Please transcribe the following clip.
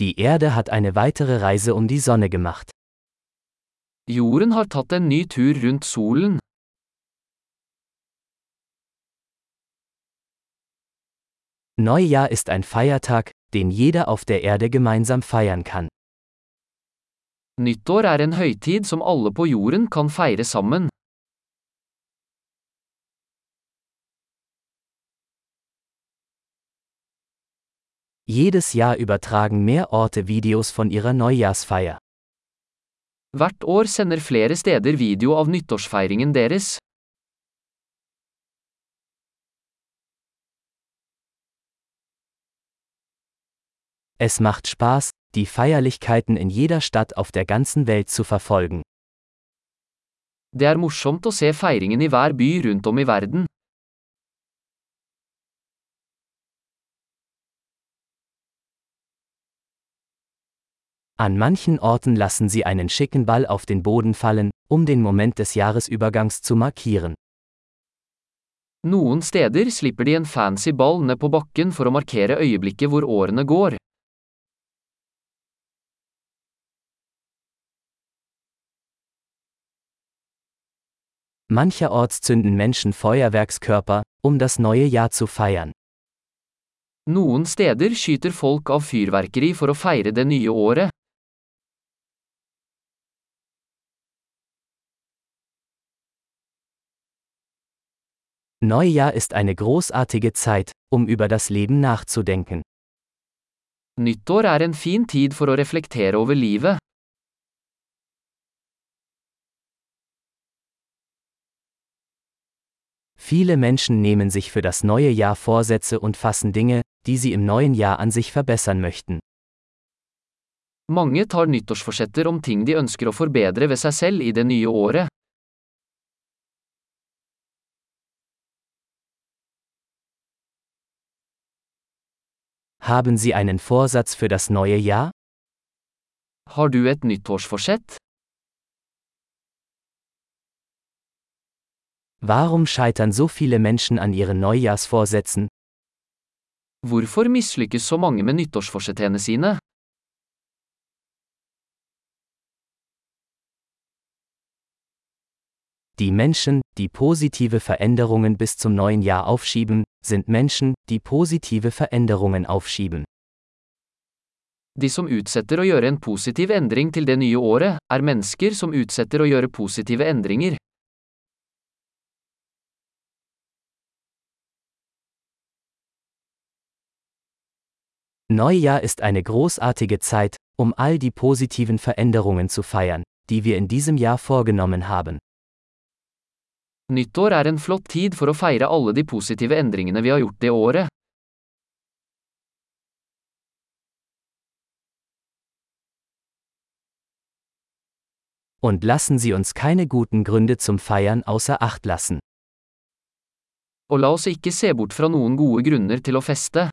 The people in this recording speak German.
Die Erde hat eine weitere Reise um die Sonne gemacht. Jorden har tatt en ny tur rundt solen. Neujahr ist ein Feiertag, den jeder auf der Erde gemeinsam feiern kann. Nyttår er en høytid som alle på jorden kan feire sammen. Jedes Jahr übertragen mehr Orte Videos von ihrer Neujahrsfeier. Hvert år sender flere steder video av nyttårsfeiringen deres. Es macht Spaß, die Feierlichkeiten in jeder Stadt auf der ganzen Welt zu verfolgen. Det er morsomt å se feiringen i hver by rundt om i verden. An manchen Orten lassen sie einen schicken Ball auf den Boden fallen, um den Moment des Jahresübergangs zu markieren. Noen steder slipper de en fancy ball ned på bakken for å markere øyeblikket hvor årene går. Mancherorts zünden Menschen Feuerwerkskörper, um das neue Jahr zu feiern. Noen steder skyter folk av fyrverkeri for å feire det nye året. Neujahr ist eine großartige Zeit, um über das Leben nachzudenken. Nyttår er en fin tid for å reflektere over livet. Viele Menschen nehmen sich für das neue Jahr Vorsätze und fassen Dinge, die sie im neuen Jahr an sich verbessern möchten. Mange tar nyttårsforsetter om ting de ønsker å forbedre ved seg selv i det nye året. Haben Sie einen Vorsatz für das neue Jahr? Har du et nyttårsforsett? Warum scheitern so viele Menschen an ihren Neujahrsvorsätzen? Hvorfor mislykkes så mange med nyttårsforsettene sine? Die Menschen, die positive Veränderungen bis zum neuen Jahr aufschieben, sind Menschen, die positive Veränderungen aufschieben. De som utsetter å gjøre en positiv endring til det nye året, er mennesker som utsetter å gjøre positive endringer. Neujahr ist eine großartige Zeit, um all die positiven Veränderungen zu feiern, die wir in diesem Jahr vorgenommen haben. Nyttår er en flott tid for å feire alle de positive endringene vi har gjort det året. Und lassen Sie uns keine guten Gründe zum Feiern außer Acht lassen. Og la oss ikke se bort fra noen gode grunner til å feste.